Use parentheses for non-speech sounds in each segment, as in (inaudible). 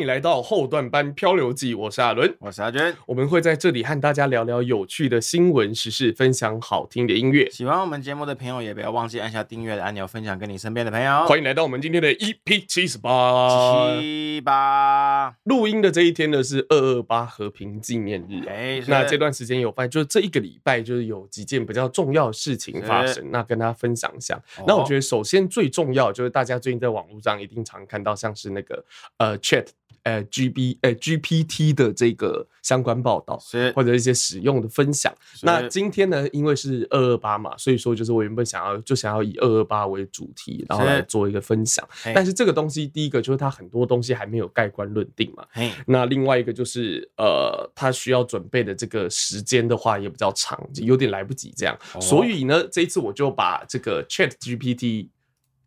欢迎来到后段班漂流记，我是阿伦，我是阿娟，我们会在这里和大家聊聊有趣的新闻时事，分享好听的音乐。喜欢我们节目的朋友也不要忘记按下订阅的按钮，分享给你身边的朋友。欢迎来到我们今天的 EP 七十八，七八录音的这一天呢是二二八和平纪念日。哎，那这段时间有发现，就是这一个礼拜就是有几件比较重要的事情发生，那跟大家分享一下。哦、那我觉得首先最重要就是大家最近在网络上一定常看到像是那个呃 Chat。呃，G B 呃 GPT 的这个相关报道，或者一些使用的分享。那今天呢，因为是二二八嘛，所以说就是我原本想要就想要以二二八为主题，然后来做一个分享。但是这个东西，第一个就是它很多东西还没有盖棺论定嘛。那另外一个就是呃，它需要准备的这个时间的话也比较长，有点来不及这样。所以呢，这一次我就把这个 Chat GPT。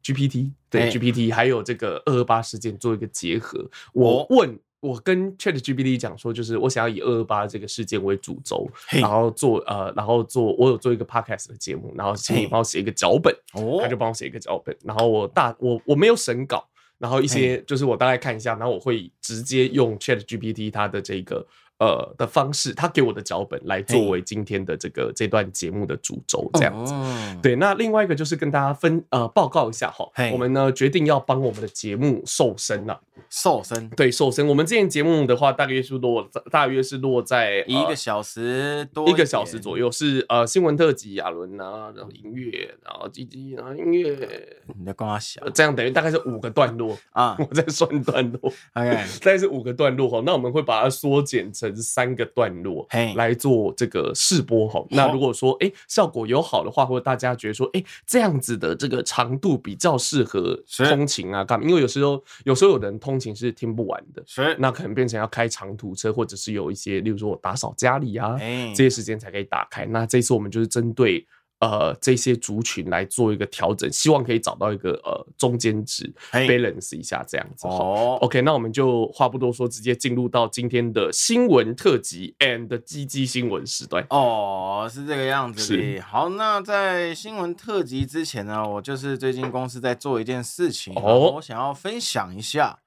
GPT 对 GPT 还有这个二二八事件做一个结合。我问我跟 Chat GPT 讲说，就是我想要以二二八这个事件为主轴，然后做呃，然后做我有做一个 Podcast 的节目，然后请你帮我写一个脚本，他就帮我写一个脚本，然后我大我我没有审稿，然后一些就是我大概看一下，然后我会直接用 Chat GPT 它的这个。呃的方式，他给我的脚本来作为今天的这个这段节目的主轴，这样子。对，那另外一个就是跟大家分呃报告一下哈，我们呢决定要帮我们的节目瘦身了。瘦身，对，瘦身。我们之前节目的话，大约是落大约是落在一个小时多，一个小时左右，是呃新闻特辑亚伦啊，然后音乐，然后鸡鸡，然后音乐。你在跟我小，这样等于大概是五个段落啊，我在算段落大概是五个段落哈。那我们会把它缩减成。是三个段落来做这个试播哈。那如果说哎、欸、效果有好的话，或者大家觉得说哎、欸、这样子的这个长度比较适合通勤啊干嘛？因为有时候有时候有的人通勤是听不完的，是那可能变成要开长途车，或者是有一些例如说我打扫家里啊这些时间才可以打开。那这次我们就是针对。呃，这些族群来做一个调整，希望可以找到一个呃中间值，balance 一下这样子。哦，OK，那我们就话不多说，直接进入到今天的新闻特辑 and 鸡鸡新闻时段。哦，是这个样子的。好，那在新闻特辑之前呢，我就是最近公司在做一件事情，哦，我想要分享一下，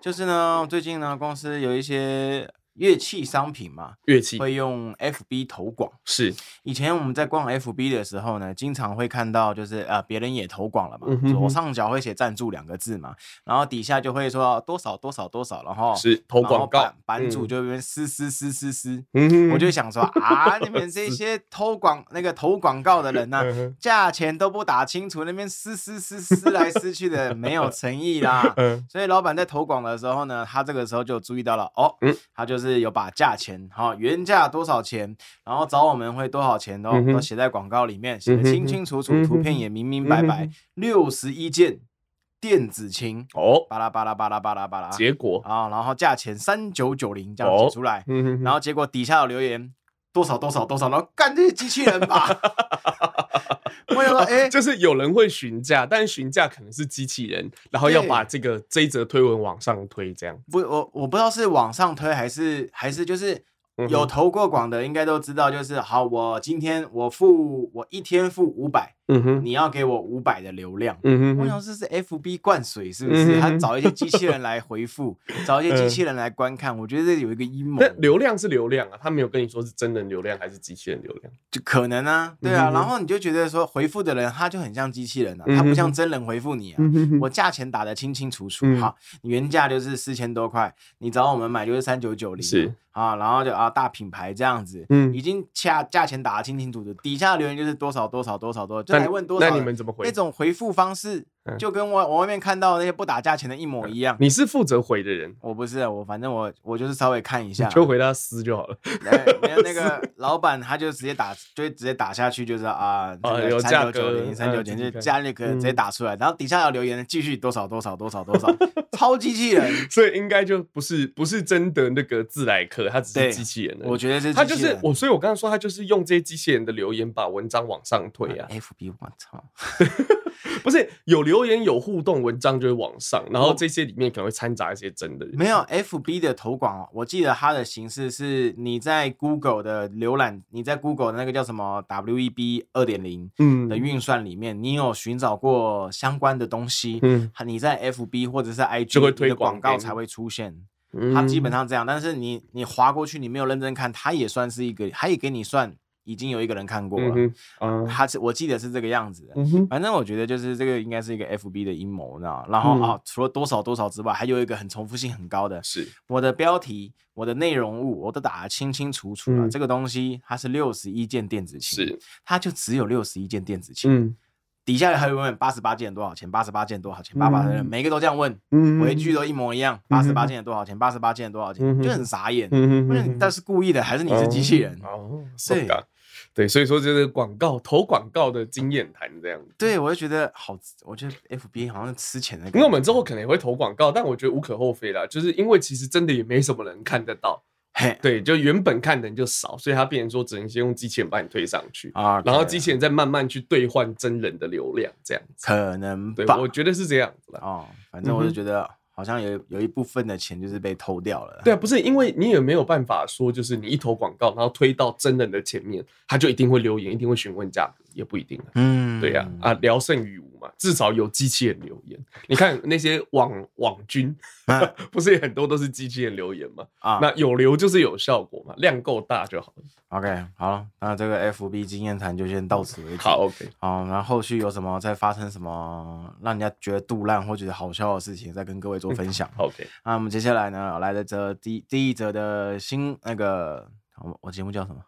就是呢，最近呢，公司有一些。乐器商品嘛，乐器会用 FB 投广。是以前我们在逛 FB 的时候呢，经常会看到，就是呃别人也投广了嘛，嗯、哼哼左上角会写赞助两个字嘛，然后底下就会说多少多少多少，然后是投广告，版主就边撕撕撕撕撕，嗯，我就想说啊，你们 (laughs) 这些投广那个投广告的人呢、啊，价钱都不打清楚，那边撕撕撕撕来撕去的，没有诚意啦。(laughs) 所以老板在投广的时候呢，他这个时候就注意到了，哦，他就是。是有把价钱哈，原价多少钱，然后找我们会多少钱都都写在广告里面，写的清清楚楚，图片也明明白白。六十一件电子琴哦，巴拉巴拉巴拉巴拉巴拉，结果。啊，然后价钱三九九零这样写出来，然后结果底下有留言多少多少多少，然后干这些机器人吧。(laughs) 我说，哎，就是有人会询价，但是询价可能是机器人，然后要把这个这一则推文往上推，这样。不，我我不知道是往上推还是还是就是。有投过广的应该都知道，就是好，我今天我付我一天付五百，嗯哼，你要给我五百的流量，嗯哼，我想这是 FB 灌水是不是？他找一些机器人来回复，(laughs) 找一些机器人来观看，我觉得这有一个阴谋。那流量是流量啊，他没有跟你说是真人流量还是机器人流量，就可能啊，对啊，然后你就觉得说回复的人他就很像机器人啊，他不像真人回复你啊，我价钱打得清清楚楚，好，原价就是四千多块，你找我们买就是三九九零，是。啊，然后就啊，大品牌这样子，嗯，已经价价钱打得清清楚楚，底下留言就是多少多少多少多少，就来问多少。那你们怎么回？那种回复方式。就跟我我外面看到那些不打价钱的一模一样。你是负责回的人，我不是，我反正我我就是稍微看一下，就回他撕就好了。(laughs) 没有那个 (laughs) 老板他就直接打，就直接打下去，就是啊，有三九九零三九九零，就加那个直接打出来，然后底下有留言继续多少多少多少多少，超机器人，(laughs) 所以应该就不是不是真的那个自来客，他只是机器人。我觉得是他就是我，所以我刚刚说他就是用这些机器人的留言把文章往上推啊。FB 我操。不是有留言有互动，文章就会往上，然后这些里面可能会掺杂一些真的。没有 FB 的投广，我记得它的形式是你在 Google 的浏览，你在 Google 的那个叫什么 WEB 二点零嗯的运算里面，你有寻找过相关的东西，嗯，你在 FB 或者是 IG 就会推广告才会出现。它基本上这样。但是你你划过去，你没有认真看，它也算是一个，它也给你算。已经有一个人看过了，嗯，他是我记得是这个样子的，嗯，反正我觉得就是这个应该是一个 FB 的阴谋，你知道？然后啊，除了多少多少之外，还有一个很重复性很高的，是。我的标题、我的内容物，我都打得清清楚楚了。这个东西它是六十一件电子琴，是，它就只有六十一件电子琴，嗯，底下还有问八十八件多少钱？八十八件多少钱？八八的人每个都这样问，嗯，回句都一模一样，八十八件多少钱？八十八件多少钱？就很傻眼，嗯哼，但是故意的还是你是机器人？哦，对。对，所以说就是广告投广告的经验谈这样子。对，我就觉得好，我觉得 FB 好像吃钱的。因为我们之后可能也会投广告，但我觉得无可厚非啦，就是因为其实真的也没什么人看得到。嘿，对，就原本看的人就少，所以他变成说只能先用机器人把你推上去啊，Okay. 然后机器人再慢慢去兑换真人的流量这样子。可能对，我觉得是这样子的哦。反正我就觉得。好像有有一部分的钱就是被偷掉了。对啊，不是因为你也没有办法说，就是你一投广告，然后推到真人的前面，他就一定会留言，一定会询问价格，也不一定。嗯，对呀，啊，聊胜于无嘛，至少有机器人留言。你看那些网网军，(laughs) 不是很多都是机器人留言嘛？啊，那有留就是有效果嘛，量够大就好了。OK，好了，那这个 FB 经验谈就先到此为止。好，OK，好，然后后续有什么再发生什么让人家觉得肚烂或觉得好笑的事情，再跟各位做分享。OK，那我们接下来呢，来的这第第一则的新那个，我我节目叫什么？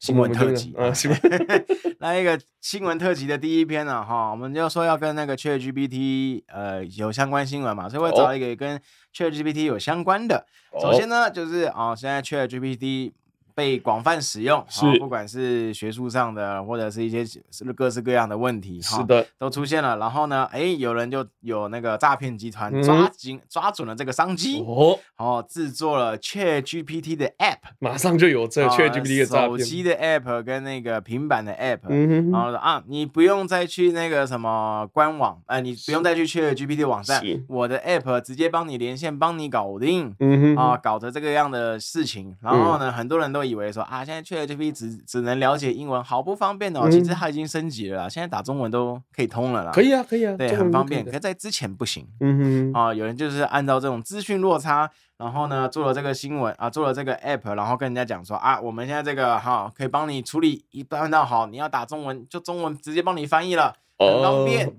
新闻特辑啊，(laughs) 新闻，(laughs) 来一个新闻特辑的第一篇呢，哈，我们就说要跟那个 ChatGPT 呃有相关新闻嘛，所以我找一个跟 ChatGPT 有相关的。首先呢，就是啊，现在 ChatGPT。被广泛使用，是。不管是学术上的，或者是一些各式各样的问题，是的，都出现了。然后呢，哎，有人就有那个诈骗集团抓紧抓准了这个商机，哦，哦，制作了 ChatGPT 的 App，马上就有这 ChatGPT 的手机的 App 跟那个平板的 App，然后啊，你不用再去那个什么官网，哎，你不用再去 ChatGPT 网站，我的 App 直接帮你连线，帮你搞定，嗯哼，啊，搞着这个样的事情。然后呢，很多人都以为说啊，现在 ChatGPT 只只能了解英文，好不方便哦。其实它已经升级了，现在打中文都可以通了啦。可以啊，可以啊，对，很方便。可是在之前不行。嗯哼，啊，有人就是按照这种资讯落差，然后呢做了这个新闻啊，做了这个 app，然后跟人家讲说啊，我们现在这个哈可以帮你处理一般到好，你要打中文就中文直接帮你翻译了。很方便，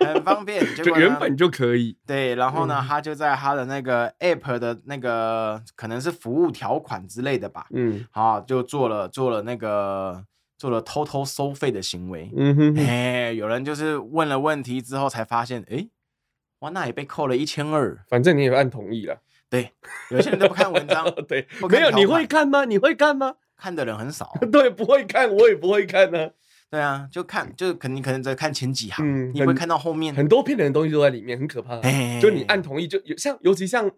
很方便，(laughs) 就原本就可以。对，然后呢，嗯、他就在他的那个 app 的那个可能是服务条款之类的吧，嗯，好，就做了做了那个做了偷偷收费的行为。嗯哼，哎，有人就是问了问题之后才发现，哎，哇，那也被扣了一千二。反正你也按同意了。对，有些人都不看文章。(laughs) 对，没有，你会看吗？你会看吗？看的人很少。(laughs) 对，不会看，我也不会看呢、啊。对啊，就看，就肯定可能在看前几行，嗯、你会看到后面很多骗人的东西都在里面，很可怕。嘿就你按同意，就有像尤其像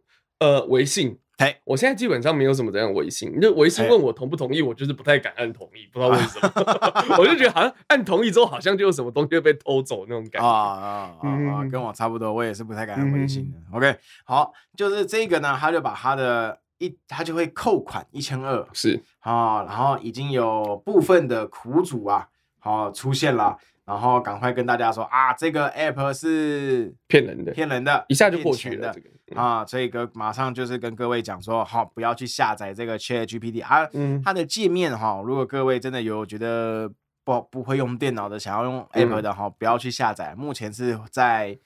呃微信，嘿我现在基本上没有什么这样微信，就微信问我同不同意，我就是不太敢按同意，不知道为什么，(laughs) 我就觉得好像按同意之后，好像就有什么东西会被偷走那种感觉啊啊啊，嗯、啊！跟我差不多，我也是不太敢按微信的。嗯、OK，好，就是这个呢，他就把他的一，他就会扣款一千二，是啊，然后已经有部分的苦主啊。哦，出现了，然后赶快跟大家说啊，这个 app 是骗人的，骗人的，一下就过去了。啊，这个马上就是跟各位讲说，好，不要去下载这个 ChatGPT 啊，嗯，它的界面哈，如果各位真的有觉得不不会用电脑的，想要用 app 的哈，不要去下载，目前是在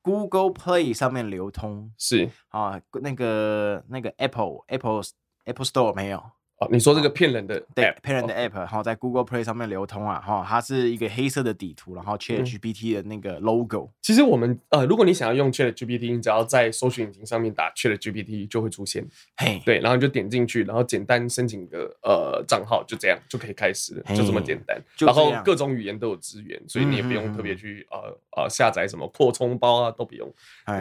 Google Play 上面流通，是啊，那个那个 Apple Apple Apple Store 没有。哦，你说这个骗人的 app，对，骗人的 app，然后在 Google Play 上面流通啊，哈，它是一个黑色的底图，然后 ChatGPT 的那个 logo。其实我们呃，如果你想要用 ChatGPT，你只要在搜寻引擎上面打 ChatGPT 就会出现。嘿，对，然后你就点进去，然后简单申请个呃账号，就这样就可以开始了，就这么简单。然后各种语言都有资源，所以你也不用特别去呃呃下载什么扩充包啊，都不用，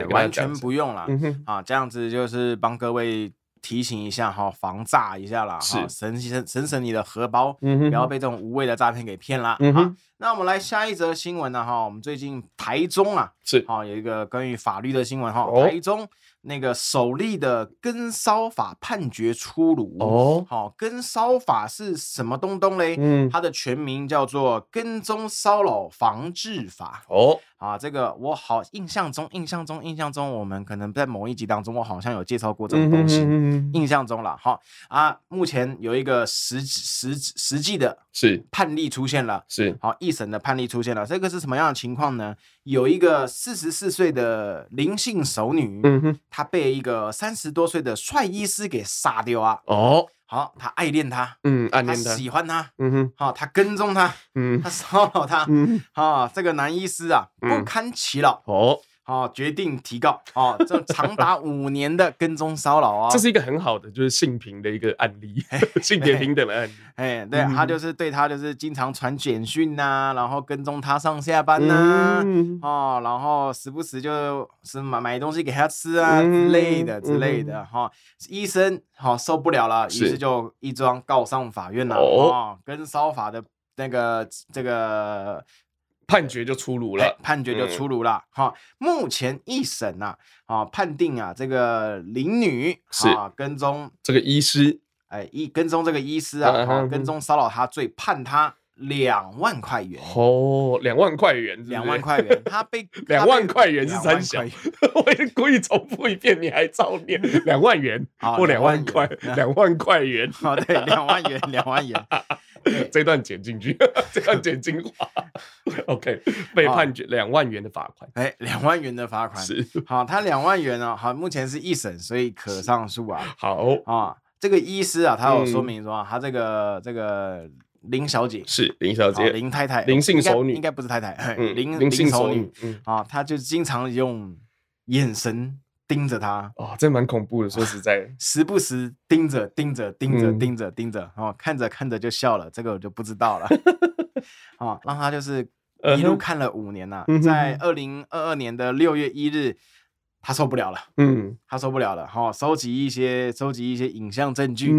完全不用了。啊，这样子就是帮各位。提醒一下哈，防诈一下啦，是省省省省你的荷包，不要被这种无谓的诈骗给骗了。嗯、哼，那我们来下一则新闻呢哈，我们最近台中啊是好有一个关于法律的新闻哈，哦、台中那个首例的跟骚法判决出炉哦。好，跟骚法是什么东东嘞？嗯，它的全名叫做《跟踪骚扰防治法》哦。啊，这个我好印象中，印象中，印象中，我们可能在某一集当中，我好像有介绍过这种东西。嗯、印象中了，好啊，目前有一个实实实际的是判例出现了，是好一审的判例出现了。这个是什么样的情况呢？有一个四十四岁的林姓熟女，嗯哼，她被一个三十多岁的帅医师给杀掉啊。哦。好，他爱恋她，嗯，暗恋她，他。喜欢她，嗯哼，好，他跟踪她，嗯，他骚扰她，嗯，好，这个男医师啊，不堪其扰，哦。好，决定提告。哦，这长达 (laughs) 五年的跟踪骚扰啊，这是一个很好的，就是性平的一个案例，(laughs) 性别平等的案例。哎，对，他就是对他就是经常传简讯呐，然后跟踪他上下班呐，哦，然后时不时就是买买东西给他吃啊之类的之类的。哈，医生好受不了了，于是就一桩告上法院了。哦，跟骚法的那个这个。判决就出炉了，判决就出炉了。哈、嗯，目前一审呐，啊，判定啊，这个林女是。啊跟踪。这个医师，哎，一跟踪这个医师啊，啊啊跟踪骚扰他罪，判他两万块元。哦，两万块元，两万块元，(laughs) 他被两万块元是三小，(laughs) 我也故意重复一遍，你还照念。(laughs) 两万元或两万块，两万块元。好，对，两万元，两万元。(laughs) 这段剪进去，(laughs) 这段剪精华。(laughs) OK，被判决两万元的罚款。哎，两万元的罚款是好，他两万元啊，好，目前是一审，所以可上诉啊。好啊，这个医师啊，他有说明说，他这个这个林小姐是林小姐，林太太，林姓熟女，应该不是太太，林林姓熟女。啊，他就经常用眼神。盯着他哦，这蛮恐怖的。说实在，时不时盯着盯着盯着盯着盯着哦，看着看着就笑了，这个我就不知道了。(laughs) 哦，让他就是一路看了五年呐，在二零二二年的六月一日。他受不了了，嗯，他受不了了，好，收集一些，收集一些影像证据，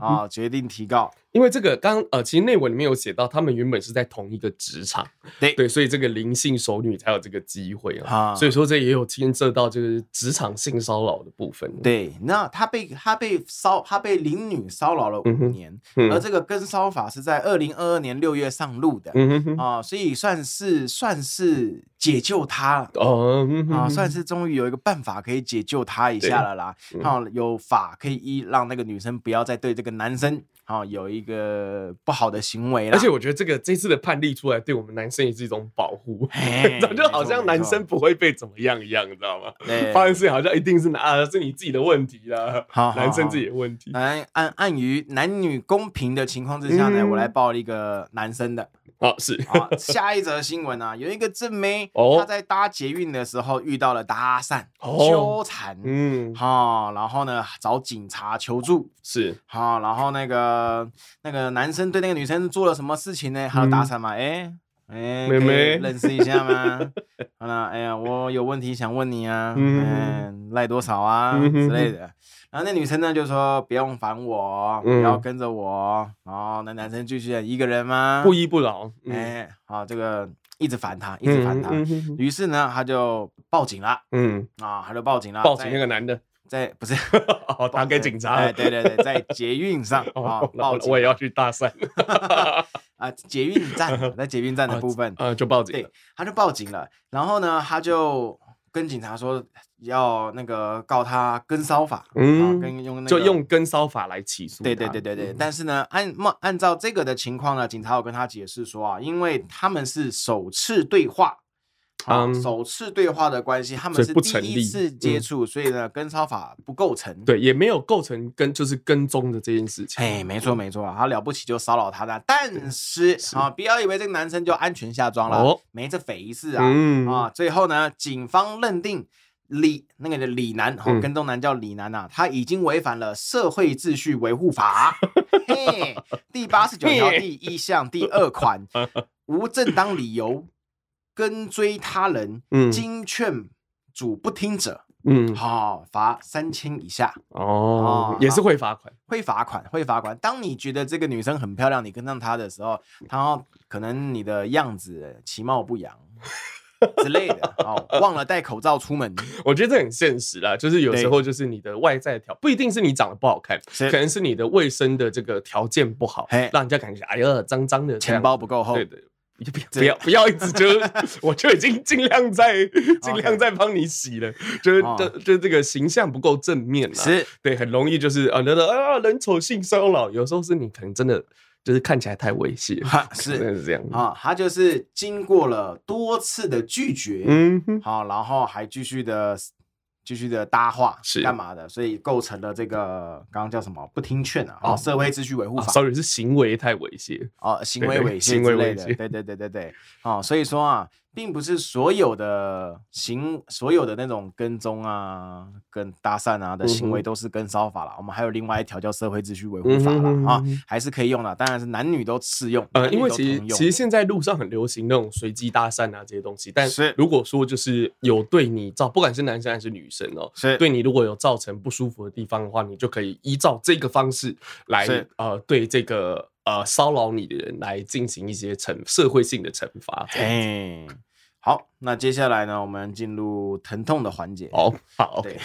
啊，决定提告。因为这个刚呃，其实内文里面有写到，他们原本是在同一个职场，对对，所以这个灵性熟女才有这个机会啊。所以说这也有牵涉到就是职场性骚扰的部分。对，那他被他被骚，他被灵女骚扰了五年，而这个跟骚法是在二零二二年六月上路的，啊，所以算是算是解救他哦，啊，算是终于有一个。办法可以解救他一下了啦，好，有法可以一让那个女生不要再对这个男生好有一个不好的行为了。而且我觉得这个这次的判例出来，对我们男生也是一种保护，(laughs) 就好像男生不会被怎么样一样，你知道吗？发生事情好像一定是啊，是你自己的问题啦，好 (laughs) 男生自己的问题。来，按按于男女公平的情况之下呢，我来报一个男生的。(laughs) 哦，是。啊，下一则新闻啊，(laughs) 有一个正妹，哦，她在搭捷运的时候遇到了搭讪、纠缠，嗯，好，然后呢找警察求助，是。好，然后那个那个男生对那个女生做了什么事情呢？还有搭讪吗？哎哎，妹妹。认识一下吗？(laughs) 好了，哎呀，我有问题想问你啊，嗯，赖多少啊之类的。然后那女生呢就说不用烦我，不要跟着我。然后那男生继续一个人吗？不依不饶。哎，好，这个一直烦他，一直烦他。于是呢，他就报警了。嗯，啊，他就报警了。报警那个男的在不是 (laughs) 打给警察。哎，对对对，在捷运上啊，报警。我也要去搭讪。(laughs) 啊，捷运站在捷运站的 (laughs) 部分，呃，就报警。对，他就报警了。然后呢，他就。跟警察说要那个告他跟骚法，嗯，跟用那个就用跟骚法来起诉。对对对对对。嗯、但是呢，按按照这个的情况呢，警察有跟他解释说啊，因为他们是首次对话。嗯，首次对话的关系，他们是第一次接触，所以呢，跟骚法不构成，对，也没有构成跟就是跟踪的这件事情。哎，没错没错，他了不起就骚扰他的，但是啊，不要以为这个男生就安全下庄了，没这匪事啊啊！最后呢，警方认定李那个李男，跟踪男叫李男呐，他已经违反了社会秩序维护法，(laughs) 嘿，第八十九条第一项第二款，(laughs) 无正当理由。跟追他人，嗯经劝阻不听者，嗯，好，罚三千以下。哦，也是会罚款，会罚款，会罚款。当你觉得这个女生很漂亮，你跟上她的时候，她可能你的样子其貌不扬，(laughs) 之类的，哦，忘了戴口罩出门。(laughs) 我觉得这很现实啦，就是有时候就是你的外在条不一定是你长得不好看，可能是你的卫生的这个条件不好，让人家感觉哎呀脏脏的，钱包不够厚。对对。就不要不要不要一直就，(laughs) 我就已经尽量在尽量在帮你洗了，就是就就这个形象不够正面了，是。对，很容易就是啊，觉得啊人丑性骚扰，有时候是你可能真的就是看起来太猥亵，(laughs) 是。是这样啊，他就是经过了多次的拒绝，嗯，好，然后还继续的。继续的搭话是干嘛的？所以构成了这个刚刚叫什么不听劝啊？哦，社会秩序维护法。sorry，是行为太猥亵哦，行为猥亵之类的。对对对对对，哦，所以说啊。并不是所有的行，所有的那种跟踪啊、跟搭讪啊的行为都是跟骚法了。我们还有另外一条叫社会秩序维护法了啊，还是可以用的。当然是男女都适用。呃，因为其实其实现在路上很流行那种随机搭讪啊这些东西，但是如果说就是有对你造，不管是男生还是女生哦，是对你如果有造成不舒服的地方的话，你就可以依照这个方式来呃对这个。呃，骚扰你的人来进行一些惩社会性的惩罚。哎，好，那接下来呢，我们进入疼痛的环节。哦，好，对。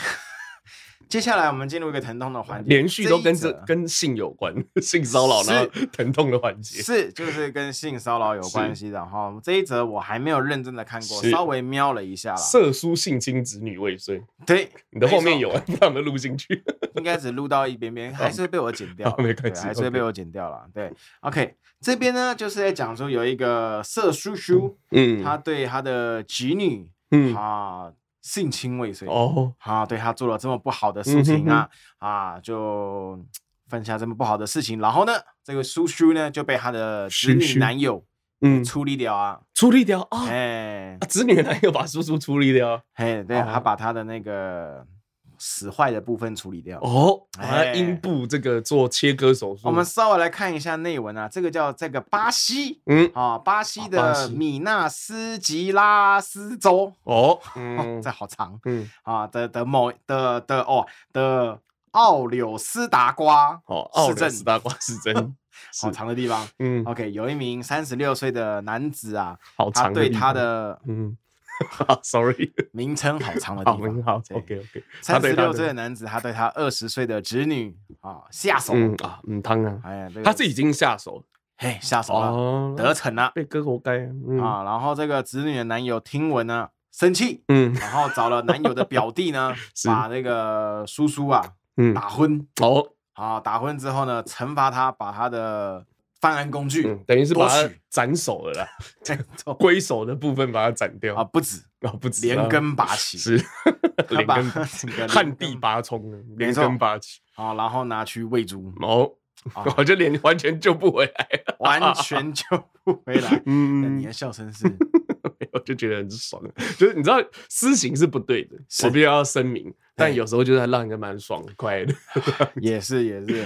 接下来我们进入一个疼痛的环节，连续都跟这跟性有关，(laughs) 性骚扰然后疼痛的环节。是就是跟性骚扰有关系的哈。这一则我还没有认真的看过，稍微瞄了一下了。色书性侵子女未遂，对，你的后面有，不知道有没有录进去？应该只录到一边边，还是会被我剪掉，没关系，还是会被我剪掉了。对，OK，这边呢就是在讲说有一个色叔叔，嗯，他对他的侄女，嗯。啊。性侵未遂。哦，啊，对他做了这么不好的事情啊，啊，就犯下这么不好的事情，然后呢，这个叔叔呢就被他的侄女男友嗯。处理掉啊，处理掉啊，哎，侄女男友把叔叔处理掉，嘿，对，他把他的那个。使坏的部分处理掉。哦，把阴部这个做切割手术。我们稍微来看一下内文啊，这个叫这个巴西，嗯。啊，巴西的米纳斯吉拉斯州哦，(laughs) 嗯，这好长，嗯。啊的的某的的哦的奥柳斯达瓜哦，奥柳斯达瓜市镇，(laughs) 好长的地方，嗯，OK，有一名三十六岁的男子啊，他对他的嗯。(laughs) Sorry，名称好长的地方。好，OK OK。三十六岁的男子，他对他二十岁的侄女啊下手啊，嗯，汤啊，哎呀，他是已经下手，嘿，下手了，得逞了，被割活该啊。然后这个侄女的男友听闻呢，生气，嗯，然后找了男友的表弟呢，(laughs) 把那个叔叔啊，嗯，打昏。哦，好，打昏之后呢，惩罚他，把他的。犯案工具等于是把它斩首了啦，(laughs) 龟 (laughs) 首的部分把它斩掉。啊，不止。啊，不止，连根拔起。是，(laughs) 连根旱地拔葱，连根拔起。啊，然后拿去喂猪。哦，我就连完全救不回来，完全救不回来。嗯，你的笑声是，我就觉得很爽，(laughs) 就是你知道私刑是不对的，我必须要声明。但有时候就是让人蛮爽快的，(laughs) 也是也是。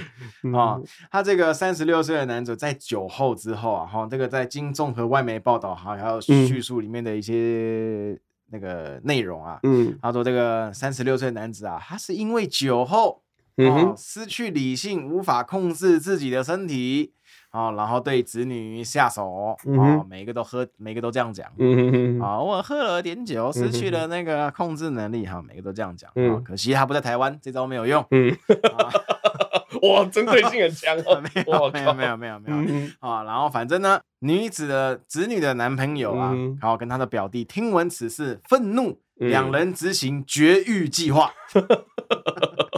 啊。他这个三十六岁的男子在酒后之后啊，哈，这个在经综合外媒报道哈，还有叙述里面的一些那个内容啊，嗯，他说这个三十六岁的男子啊，他是因为酒后啊失去理性，无法控制自己的身体。哦，然后对子女下手，哦，每个都喝，每个都这样讲，嗯啊，我喝了点酒，失去了那个控制能力，哈，每个都这样讲，啊，可惜他不在台湾，这招没有用，哇，针对性很强，没有，没有，没有，没有，没有，啊，然后反正呢，女子的子女的男朋友啊，然后跟他的表弟听闻此事，愤怒，两人执行绝育计划。(laughs)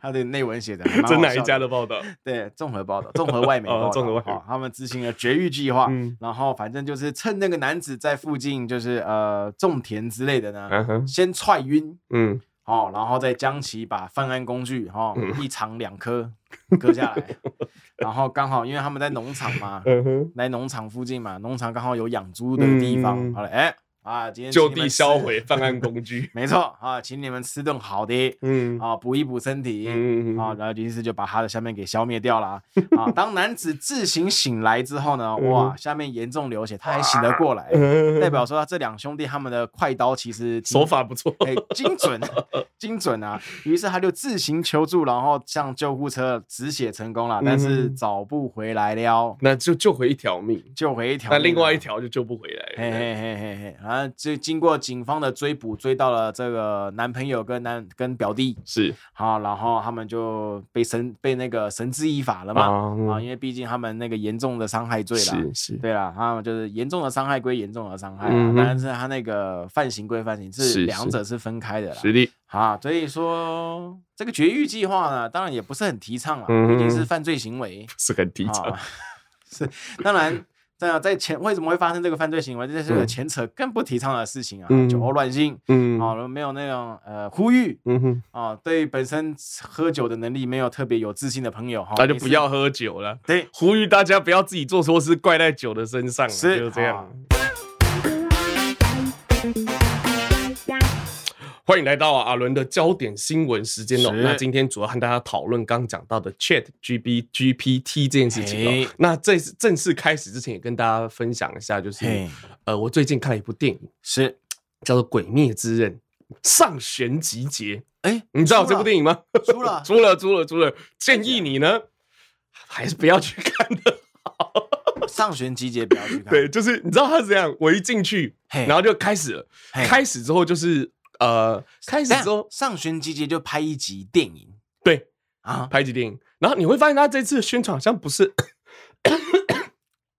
他的内文写 (laughs) 的，这哪一家的报道？对，综合报道，综合外媒 (laughs) 报道。哦，他们执行了绝育计划，然后反正就是趁那个男子在附近，就是呃种田之类的呢，先踹晕，嗯，哦，然后再将其把犯案工具哈一长两颗割下来，(laughs) 然后刚好因为他们在农场嘛，来农场附近嘛，农场刚好有养猪的地方，好了，哎。啊，今天就地销毁 (laughs) 犯案工具，(laughs) 没错啊，请你们吃顿好的，嗯啊，补一补身体，嗯啊，然后于是就把他的下面给消灭掉了啊。当男子自行醒来之后呢，哇，下面严重流血，他还醒得过来，代表说这两兄弟他们的快刀其实手法不错，哎，精准，(laughs) 精准啊。于是他就自行求助，然后向救护车止血成功了，但是找不回来了，那就救回一条命，救回一条，那另外一条就救不回来了，嘿嘿嘿嘿嘿啊。反正就经过警方的追捕，追到了这个男朋友跟男跟表弟。是。好，然后他们就被绳被那个绳之以法了嘛啊、嗯，因为毕竟他们那个严重的伤害罪了，是是，对了，他们就是严重的伤害归严重的伤害、嗯，但是他那个犯行归犯行，是两者是分开的啦，是的，好，所以说这个绝育计划呢，当然也不是很提倡了，毕、嗯、竟是犯罪行为，(laughs) 是很提倡，(laughs) 是当然。在啊，在前为什么会发生这个犯罪行为？这是个前扯更不提倡的事情啊！嗯、酒后乱性，嗯，好、哦，没有那种呃呼吁，嗯哼，啊、哦，对本身喝酒的能力没有特别有自信的朋友，哈，那就不要喝酒了。对，呼吁大家不要自己做错事，怪在酒的身上，是就这样。哦欢迎来到阿伦的焦点新闻时间哦。那今天主要和大家讨论刚讲到的 Chat G B G P T 这件事情哦。那这正式开始之前，也跟大家分享一下，就是呃，我最近看了一部电影，是叫做《鬼灭之刃：上弦集结》。哎，你知道这部电影吗？出了，(laughs) 出了，出了，出了。建议你呢，还是不要去看的好。上弦集结不要去看。(laughs) 对，就是你知道他是这样，我一进去，然后就开始了。开始之后就是。呃，开始之后，上旬集结就拍一集电影，对。啊，拍一集电影，然后你会发现他这次宣传好像不是，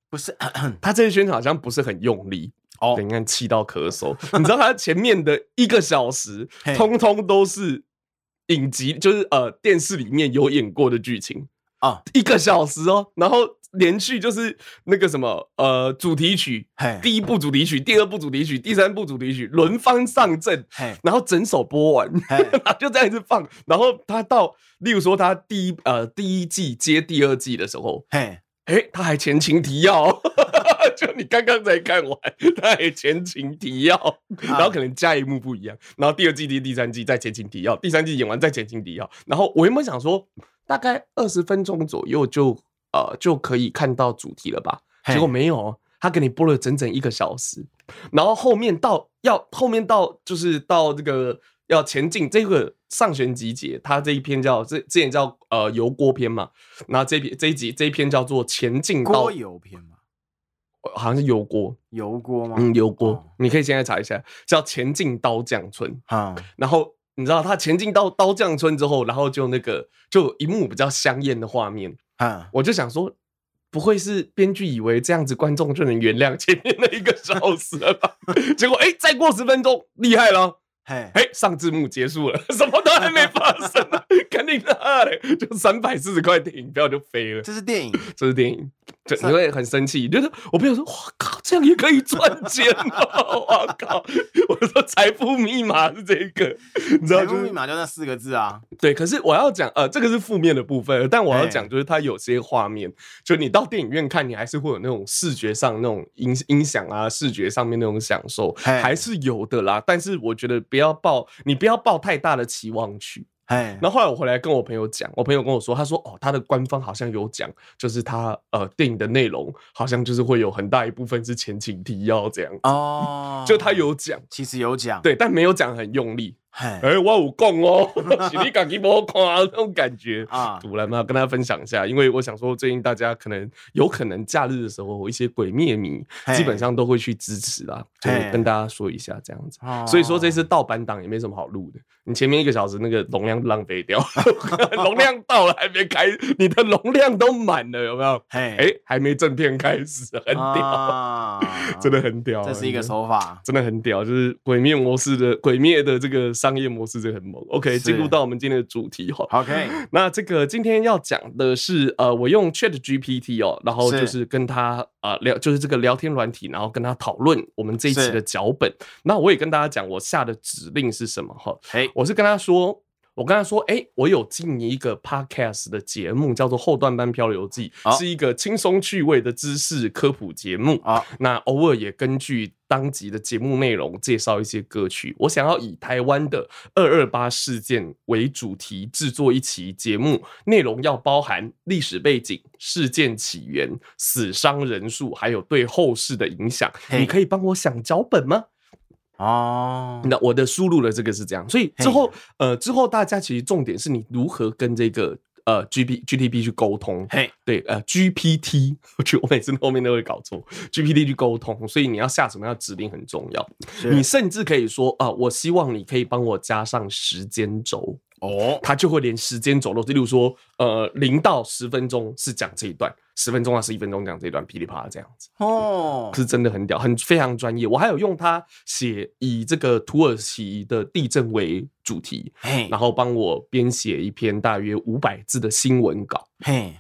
不是，(coughs) 他这次宣传好像不是很用力哦，你看气到咳嗽，你知道他前面的一个小时，(laughs) 通通都是影集，就是呃电视里面有演过的剧情啊，一个小时哦，然后。连续就是那个什么呃主题曲，第一部主题曲，第二部主题曲，第三部主题曲轮番上阵，然后整首播完，(laughs) 就这样一直放。然后他到，例如说他第一呃第一季接第二季的时候，哎，他还前情提要，(laughs) 就你刚刚才看完，他还前情提要，然后可能加一幕不一样，然后第二季第第三季再前情提要，第三季演完再前情提要。然后我原本想说，大概二十分钟左右就。呃，就可以看到主题了吧？结果没有，他给你播了整整一个小时，然后后面到要后面到就是到这个要前进这个上弦集结，他这一篇叫这之前叫呃油锅篇嘛，然后这篇这一集这一篇叫做前进到油篇嘛，好像是油锅油锅吗？嗯，油锅，你可以现在查一下，叫前进刀匠村啊，然后你知道他前进到刀匠村之后，然后就那个就一幕比较香艳的画面。啊！我就想说，不会是编剧以为这样子观众就能原谅前面那一个小时了吧？(laughs) 结果哎、欸，再过十分钟，厉害了！嘿，嘿，上字幕结束了，什么都还没发生呢，(laughs) 肯定的，就三百四十块电影票就飞了。这是电影，(laughs) 这是电影。你会很生气，就是我朋友说：“哇靠，这样也可以赚钱吗？” (laughs) 我靠！我说财富密码是这个，你知道？财富密码就那四个字啊。对，可是我要讲，呃，这个是负面的部分，但我要讲就是它有些画面，就你到电影院看，你还是会有那种视觉上那种音音响啊，视觉上面那种享受，还是有的啦。但是我觉得不要抱，你不要抱太大的期望去。哎，然后后来我回来跟我朋友讲，我朋友跟我说，他说哦，他的官方好像有讲，就是他呃电影的内容好像就是会有很大一部分是前情提要这样哦，(laughs) 就他有讲，其实有讲，对，但没有讲很用力。哎、欸，我有讲哦，(laughs) 是你自己没有看那种感觉啊。突然嘛，跟大家分享一下，因为我想说，最近大家可能有可能假日的时候，一些鬼灭迷基本上都会去支持啦，就跟大家说一下这样子。所以说这次盗版档也没什么好录的，你前面一个小时那个容量浪费掉，(laughs) 容量到了还没开，你的容量都满了，有没有？哎、欸，还没正片开始，很屌，(laughs) 真的很屌，这是一个手法，真的很屌，就是鬼灭模式的鬼灭的这个。商业模式这很猛，OK，进入到我们今天的主题哈，OK，(laughs) 那这个今天要讲的是呃，我用 Chat GPT 哦，然后就是跟他呃聊，就是这个聊天软体，然后跟他讨论我们这一期的脚本。那我也跟大家讲我下的指令是什么哈，哎，我是跟他说。我跟他说，哎、欸，我有进一个 podcast 的节目，叫做《后段班漂流记》，哦，是一个轻松趣味的知识科普节目啊，哦。那偶尔也根据当集的节目内容介绍一些歌曲。我想要以台湾的二二八事件为主题制作一期节目，内容要包含历史背景、事件起源、死伤人数，还有对后世的影响。你可以帮我想脚本吗？哦，那我的输入的这个是这样，所以之后呃之后大家其实重点是你如何跟这个呃 G P G T P 去沟通，嘿，对，呃 G P T，我觉得我每次后面都会搞错，G P T 去沟通，所以你要下什么样的指令很重要。你甚至可以说啊、呃，我希望你可以帮我加上时间轴。哦，他就会连时间轴都，例如说，呃，零到十分钟是讲这一段，十分钟啊十一分钟讲这一段，噼里啪啦这样子。哦，是真的很屌，很非常专业。我还有用它写以这个土耳其的地震为主题，然后帮我编写一篇大约五百字的新闻稿，嘿。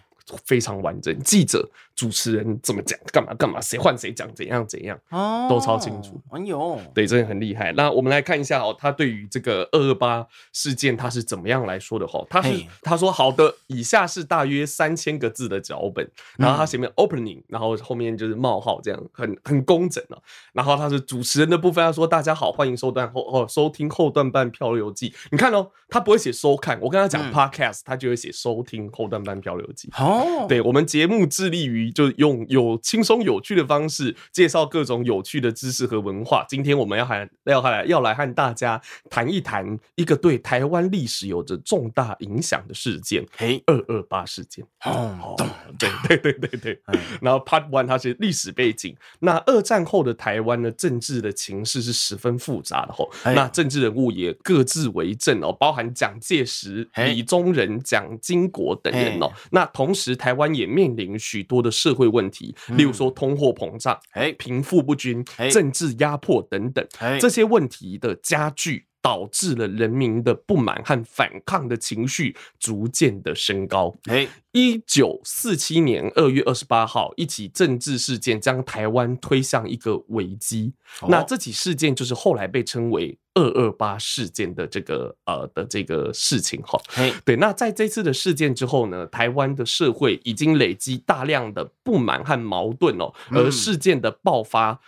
非常完整，记者、主持人怎么讲，干嘛干嘛，谁换谁讲，怎样怎样，哦，都超清楚。哎呦，对，真的很厉害。那我们来看一下哦，他对于这个二二八事件他是怎么样来说的哈？他是他说好的，以下是大约三千个字的脚本，然后他前面 opening，然后后面就是冒号，这样很很工整了。然后他是主持人的部分，他说大家好，欢迎收段后哦收听后段半漂流记。你看哦，他不会写收看，我跟他讲 podcast，他就会写收听后段半漂流记。哦。对，我们节目致力于就用有轻松有趣的方式介绍各种有趣的知识和文化。今天我们要还要来要来和大家谈一谈一个对台湾历史有着重大影响的事件——嘿，二二八事件。哦，对对对对对。然后 Part One 它是历史背景。那二战后的台湾呢，政治的情势是十分复杂的吼。那政治人物也各自为政哦，包含蒋介石、李宗仁、蒋经国等人哦。那同时。台湾也面临许多的社会问题，例如说通货膨胀、哎，贫富不均、政治压迫等等，这些问题的加剧，导致了人民的不满和反抗的情绪逐渐的升高。哎，一九四七年二月二十八号，一起政治事件将台湾推向一个危机。那这起事件就是后来被称为二二八事件的这个呃的这个事情哈。对，那在这次的事件之后呢，台湾的社会已经累积大量的不满和矛盾哦，而事件的爆发。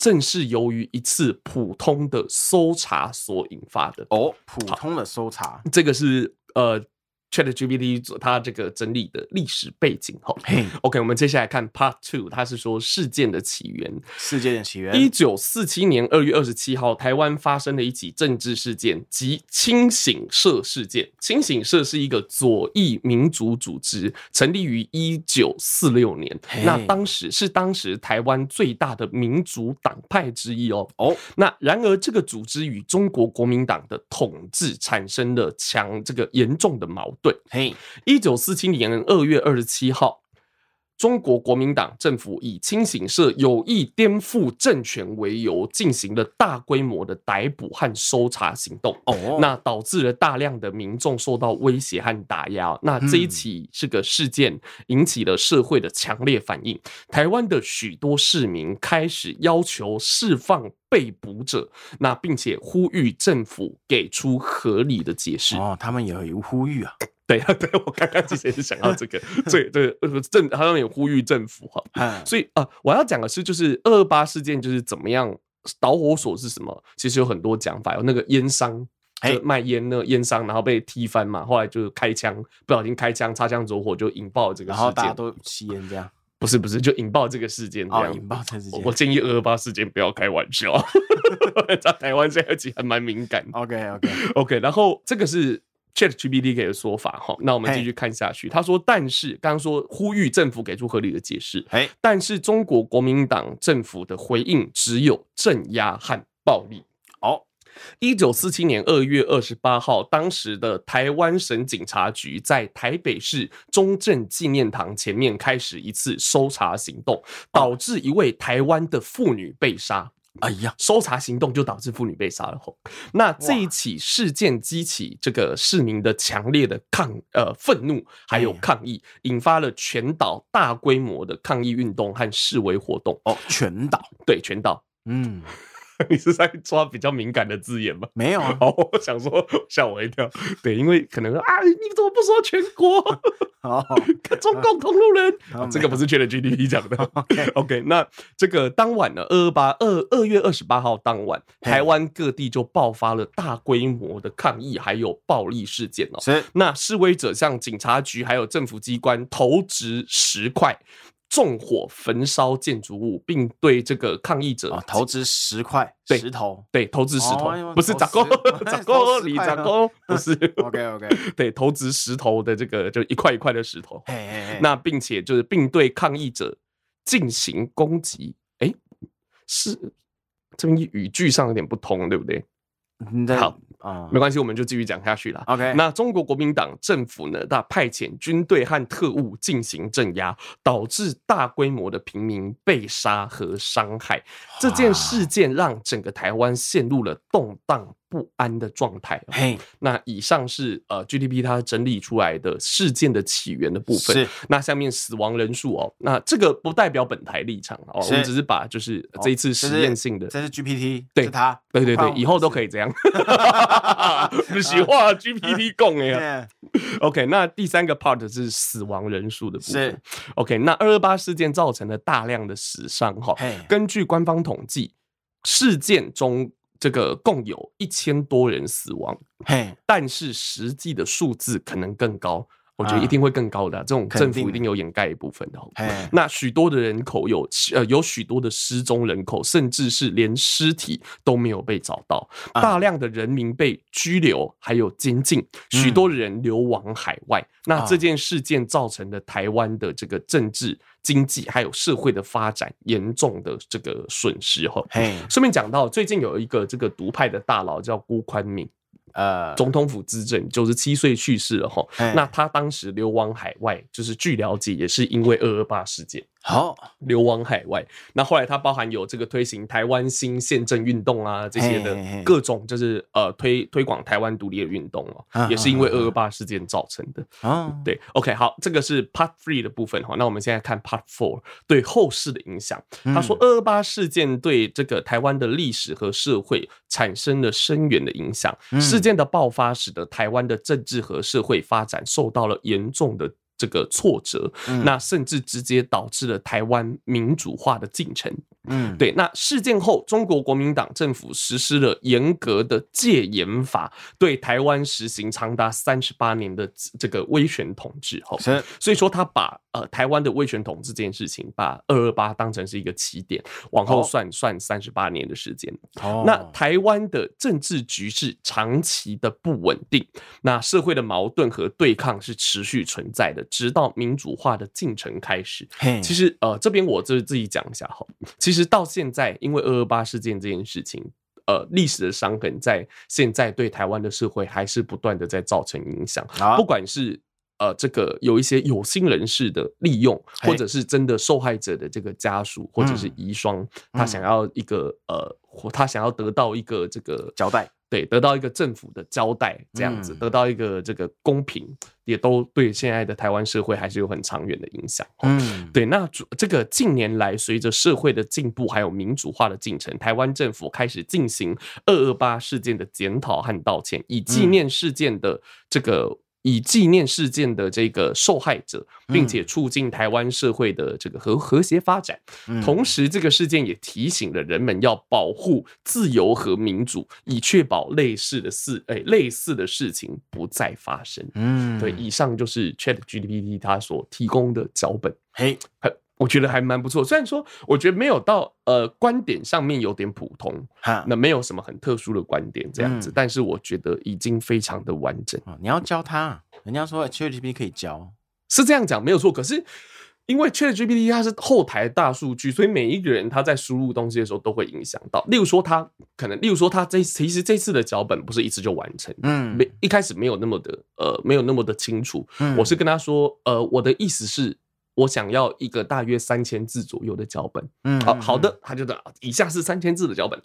正是由于一次普通的搜查所引发的哦，普通的搜查，这个是呃。ChatGPT 它这个整理的历史背景哈，OK，我们接下来看 Part Two，它是说事件的起源。事件的起源，一九四七年二月二十七号，台湾发生了一起政治事件，即清醒社事件。清醒社是一个左翼民族组织，成立于一九四六年。那当时是当时台湾最大的民主党派之一哦。哦，那然而这个组织与中国国民党的统治产生了强这个严重的矛盾。对，嘿，一九四七年二月二十七号，中国国民党政府以清醒社有意颠覆政权为由，进行了大规模的逮捕和搜查行动。哦，那导致了大量的民众受到威胁和打压。那这一起这个事件引起了社会的强烈反应，台湾的许多市民开始要求释放被捕者，那并且呼吁政府给出合理的解释。哦，他们也有呼吁啊。(laughs) 对啊，对，我刚刚其实也是想到这个，(laughs) 对对，政好像也呼吁政府哈，所以啊、呃，我要讲的是，就是二二八事件就是怎么样，导火索是什么？其实有很多讲法，有那个烟商，就卖烟那个烟商，然后被踢翻嘛，后来就是开枪，不小心开枪，擦枪走火就引爆这个事件，然后大家都吸烟这样。不是不是，就引爆这个事件这样。哦、引爆这事件。我建议二二八事件不要开玩笑，(laughs) (laughs) 在台湾这其实还蛮敏感。OK OK OK，然后这个是 ChatGPT 给的说法哈，那我们继续看下去。他说，但是刚刚说呼吁政府给出合理的解释，但是中国国民党政府的回应只有镇压和暴力。一九四七年二月二十八号，当时的台湾省警察局在台北市中正纪念堂前面开始一次搜查行动，导致一位台湾的妇女被杀。哎呀，搜查行动就导致妇女被杀了后，那这一起事件激起这个市民的强烈的抗呃愤怒，还有抗议，引发了全岛大规模的抗议运动和示威活动。哦，全岛，对，全岛，嗯。你是在抓比较敏感的字眼吗？没有啊，(laughs) 哦，我想说吓我一跳。对，因为可能啊，你怎么不说全国？(laughs) 哦，中共同路人，哦，这个不是 ChatGPT 讲的。(laughs) Okay, 那这个当晚呢，二二八二二月二十八号当晚，台湾各地就爆发了大规模的抗议，还有暴力事件哦。是，那示威者向警察局还有政府机关投掷石块。纵火焚烧建筑物，并对这个抗议者投掷石块石头，对，投掷石头，不是砸锅，砸锅里砸锅，(laughs) 不是。OK OK，(laughs) 对，投掷石头的这个就一块一块的石头。(laughs) 那并且就是并对抗议者进行攻击。哎，是这边语句上有点不通，对不对？好。啊，没关系，我们就继续讲下去了。OK，那中国国民党政府呢，他派遣军队和特务进行镇压，导致大规模的平民被杀和伤害。这件事件让整个台湾陷入了动荡不安的状态。嘿，那以上是呃 GDP 它整理出来的事件的起源的部分。是，那下面死亡人数哦，那这个不代表本台立场哦，我们只是把就是这一次实验性的，这是 GPT，对它，对对对，以后都可以这样。(laughs) (laughs) 不喜欢 GPT 供哎。(laughs) OK，那第三个 part 是死亡人数的部分。是 OK，那二二八事件造成了大量的死伤哈。根据官方统计，事件中。这个共有一千多人死亡，嘿，但是实际的数字可能更高。我觉得一定会更高的，啊，这种政府一定有掩盖一部分的。那许多的人口有呃有许多的失踪人口，甚至是连尸体都没有被找到，大量的人民被拘留，还有监禁，许多人流亡海外。那这件事件造成的台湾的这个政治、经济还有社会的发展严重的这个损失。哈，顺便讲到，最近有一个这个独派的大佬叫辜宽敏。呃，总统府资政，九十七岁去世了哈。那他当时流亡海外，就是据了解也是因为二二八事件。好，流亡海外。那后来它包含有这个推行台湾新宪政运动啊，这些的各种就是呃推推广台湾独立的运动哦，也是因为二二八事件造成的。哦，对，OK，好，这个是 Part Three 的部分哈。那我们现在看 Part Four 对后世的影响。他说二二八事件对这个台湾的历史和社会产生了深远的影响。事件的爆发使得台湾的政治和社会发展受到了严重的。这个挫折，那甚至直接导致了台湾民主化的进程。嗯，对。那事件后，中国国民党政府实施了严格的戒严法，对台湾实行长达三十八年的这个威权统治。后，所以说他把呃台湾的威权统治这件事情，把二二八当成是一个起点，往后算算三十八年的时间。哦，那台湾的政治局势长期的不稳定，那社会的矛盾和对抗是持续存在的。直到民主化的进程开始，其实呃，这边我就自己讲一下哈。其实到现在，因为二二八事件这件事情，呃，历史的伤痕在现在对台湾的社会还是不断的在造成影响。不管是呃这个有一些有心人士的利用，或者是真的受害者的这个家属或者是遗孀，他想要一个呃，他想要得到一个这个交代。对，得到一个政府的交代，这样子，得到一个这个公平，也都对现在的台湾社会还是有很长远的影响。嗯，对。那这个近年来，随着社会的进步还有民主化的进程，台湾政府开始进行二二八事件的检讨和道歉，以纪念事件的这个。以纪念事件的这个受害者，并且促进台湾社会的这个和和谐发展。同时，这个事件也提醒了人们要保护自由和民主，以确保类似的事诶类似的事情不再发生。嗯，对，以上就是 ChatGPT 它所提供的脚本。嘿。我觉得还蛮不错，虽然说我觉得没有到呃观点上面有点普通，哈，那没有什么很特殊的观点这样子，嗯、但是我觉得已经非常的完整。你要教他，人家说 ChatGPT 可以教，是这样讲没有错。可是因为 ChatGPT 它是后台大数据，所以每一个人他在输入东西的时候都会影响到。例如说他可能，例如说他这其实这次的脚本不是一次就完成，嗯，没一开始没有那么的呃没有那么的清楚。嗯、我是跟他说，呃，我的意思是。我想要一个大约三千字左右的脚本，嗯，好好的，他就的以下是三千字的脚本，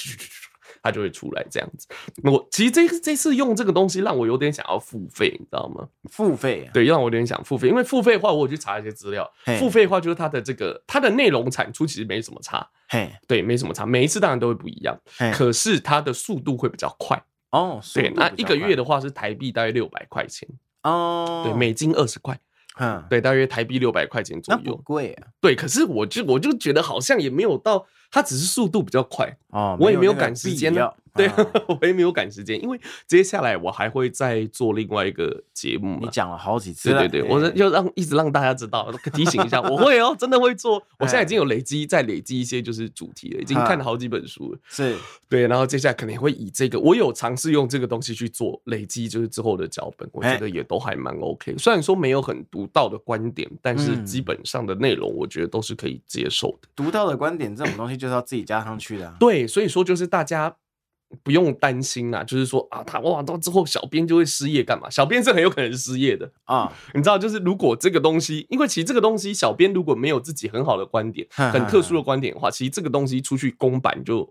他就会出来这样子。我其实这这次用这个东西让我有点想要付费，你知道吗？付费，对，让我有点想付费，因为付费的话，我去查一些资料，付费的话就是它的这个它的内容产出其实没什么差，嘿，对，没什么差，每一次当然都会不一样，可是它的速度会比较快哦。对，那一个月的话是台币大约六百块钱哦，对，美金二十块。嗯，对，大约台币六百块钱左右，贵啊。对，可是我就我就觉得好像也没有到它只是速度比较快哦，我也没有赶时间呢。对，(laughs) 我也没有赶时间，因为接下来我还会再做另外一个节目。你讲了好几次，对对对，我要让一直让大家知道，(laughs) 提醒一下，我会哦，真的会做。我现在已经有累积，在累积一些就是主题了，已经看了好几本书了。是，对，然后接下来肯定会以这个，我有尝试用这个东西去做累积，就是之后的脚本，我觉得也都还蛮 OK。虽然说没有很独到的观点，但是基本上的内容，我觉得都是可以接受的。独到的观点这种东西就是要自己加上去的。对，所以说就是大家。不用担心啦，就是说啊，他哇到之后小编就会失业干嘛？小编是很有可能失业的啊，(laughs) 你知道，就是如果这个东西，因为其实这个东西，小编如果没有自己很好的观点，很特殊的观点的话，其实这个东西出去公版就，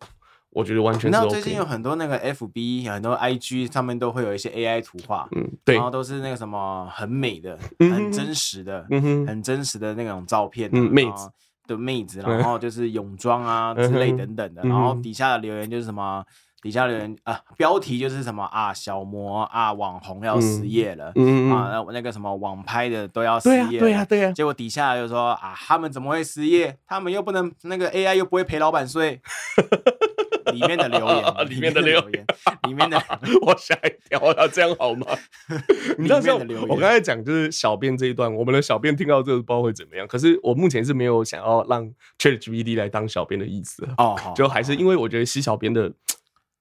我觉得完全是 OK。那最近有很多那个 FB，很多 IG 上面都会有一些 AI 图画，嗯，对，然后都是那个什么很美的、很真实的、很真实的那种照片，嗯，妹子的妹子，(laughs) 然后就是泳装啊之类等等的，然后底下的留言就是什么。底下留言啊，标题就是什么啊，小模啊，网红要失业了，嗯嗯啊，那个什么网拍的都要失业了，对呀对呀，结果底下就说啊，他们怎么会失业？他们又不能那个 AI 又不会陪老板税。(laughs) 里面的留言，(laughs) 里面的留言，里面的，(laughs) 我吓一跳，要这样好吗？(laughs) 你知道像我刚才讲，就是小编这一段，我们的小编听到这个不知道会怎么样。可是我目前是没有想要让 ChatGPT 来当小编的意思哦，就还是因为我觉得西小编的。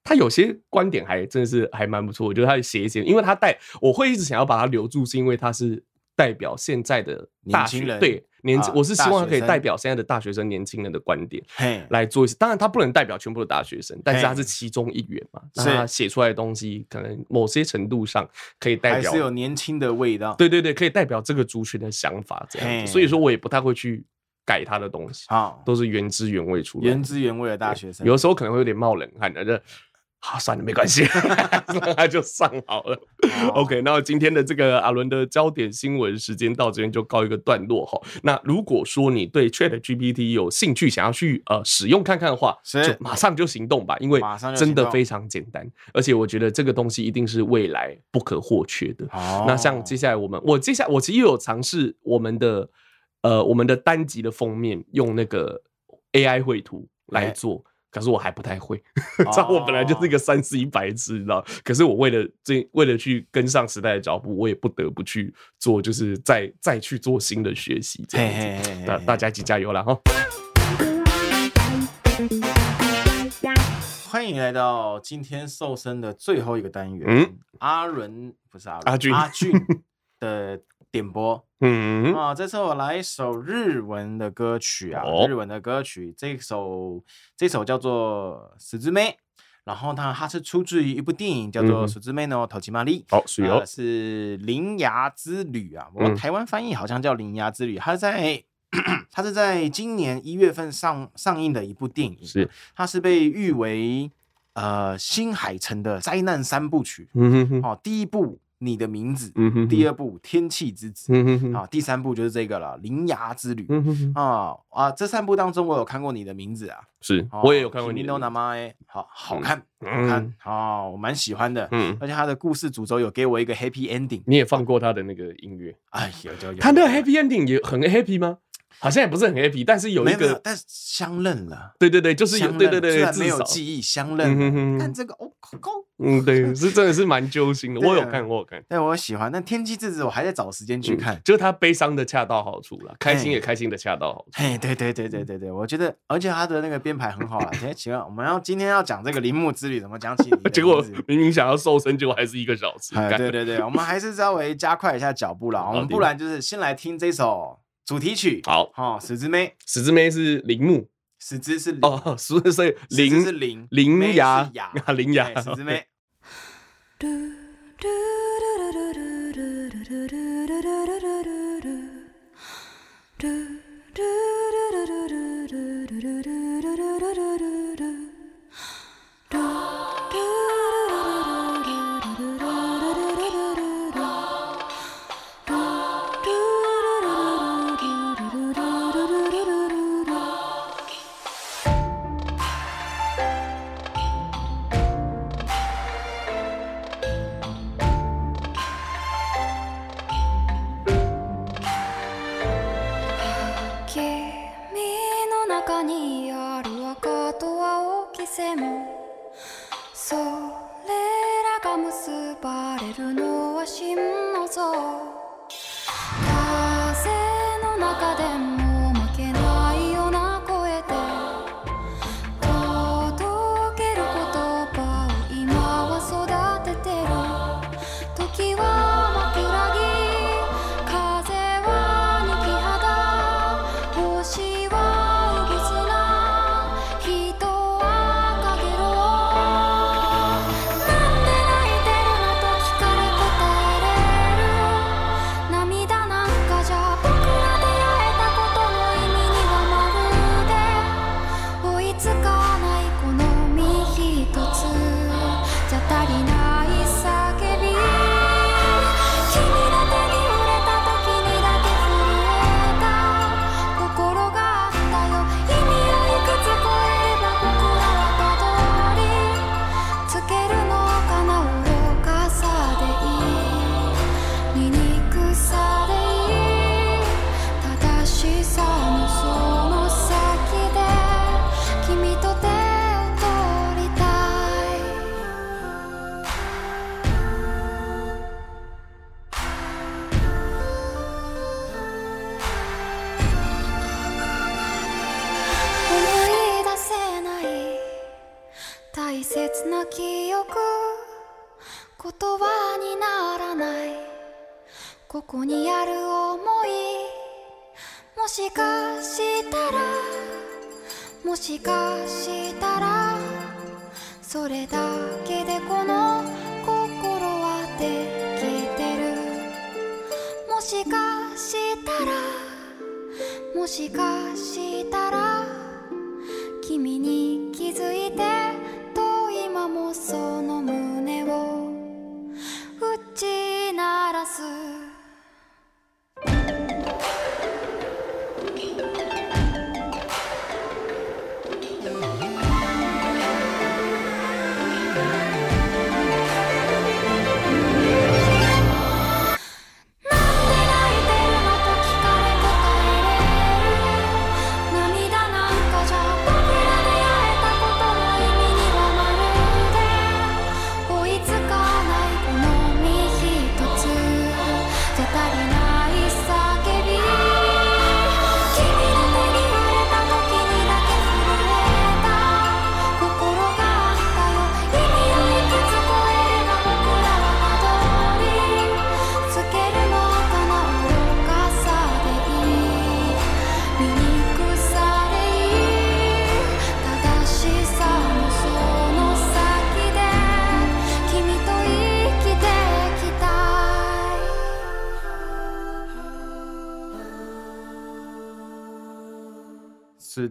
他有些观点还真的是还蛮不错，我觉得他写一些，因为他带我会一直想要把他留住，是因为他是代表现在的大学人，对年轻，我是希望他可以代表现在的大学生、年轻人的观点来做一些。当然，他不能代表全部的大学生，但是他是其中一员嘛。那他写出来的东西，可能某些程度上可以代表，还是有年轻的味道。对对对，可以代表这个族群的想法这样子。所以说我也不太会去改他的东西，啊，都是原汁原味出来，原汁原味的大学生。有的时候可能会有点冒冷汗的，这。好，算了，没关系，(laughs) 那他就上好了。OK，那今天的这个阿伦的焦点新闻时间到这边就告一个段落哈。那如果说你对 ChatGPT 有兴趣，想要去呃使用看看的话，就马上就行动吧，因为真的非常简单，而且我觉得这个东西一定是未来不可或缺的。那像接下来我们，我接下来我其实有尝试我们的呃我们的单集的封面用那个 AI 绘图来做。可是我还不太会，(laughs) 知道我本来就是一个三 C 白痴，你知道？可是我为了这，为了去跟上时代的脚步，我也不得不去做，就是再再去做新的学习，这样子。大大家一起加油了哈！欢迎来到今天瘦身的最后一个单元。嗯，阿伦不是阿伦，阿俊，阿俊的。点播，嗯啊，这次我来一首日文的歌曲啊，哦、日文的歌曲，这首这首叫做《すずめ》，然后它它是出自于一部电影，叫做《すずめの戸缔まり》，好，是有，是《铃芽之旅》啊，我台湾翻译好像叫《铃芽之旅》，它在它是在今年一月份上上映的一部电影，是，它是被誉为呃新海诚的灾难三部曲，嗯哼哼，哦，第一部。 你的名字，第二部《天气之子》，啊，第三部就是这个了，《铃芽之旅》啊啊！这三部当中，我有看过你的名字啊，是我也有看过你。好好看，好看哦，我蛮喜欢的，嗯，而且他的故事主轴有给我一个 happy ending，你也放过他的那个音乐，哎，有有有，他那个 happy ending 也很 happy 吗？好像也不是很 happy，但是有一个，但是相认了。对对对，就是有，对对对，虽然没有记忆，相认。看这个，哦，高，嗯，对，是真的是蛮揪心的。我有看，我有看，对，我喜欢。但天气之子，我还在找时间去看。就是他悲伤的恰到好处了，开心也开心的恰到好处。嘿，对对对对对对，我觉得，而且他的那个编排很好啊。哎，请问我们要今天要讲这个铃木之旅，怎么讲起？(laughs) 结果明明想要瘦身，结果还是一个小时。对对对，我们还是稍微加快一下脚步了。我们不然就是先来听这首。主题曲。好，好，十之妹，十之妹是铃木，十之是哦，所以所以铃是铃，铃芽，(laughs) 铃芽，十之妹。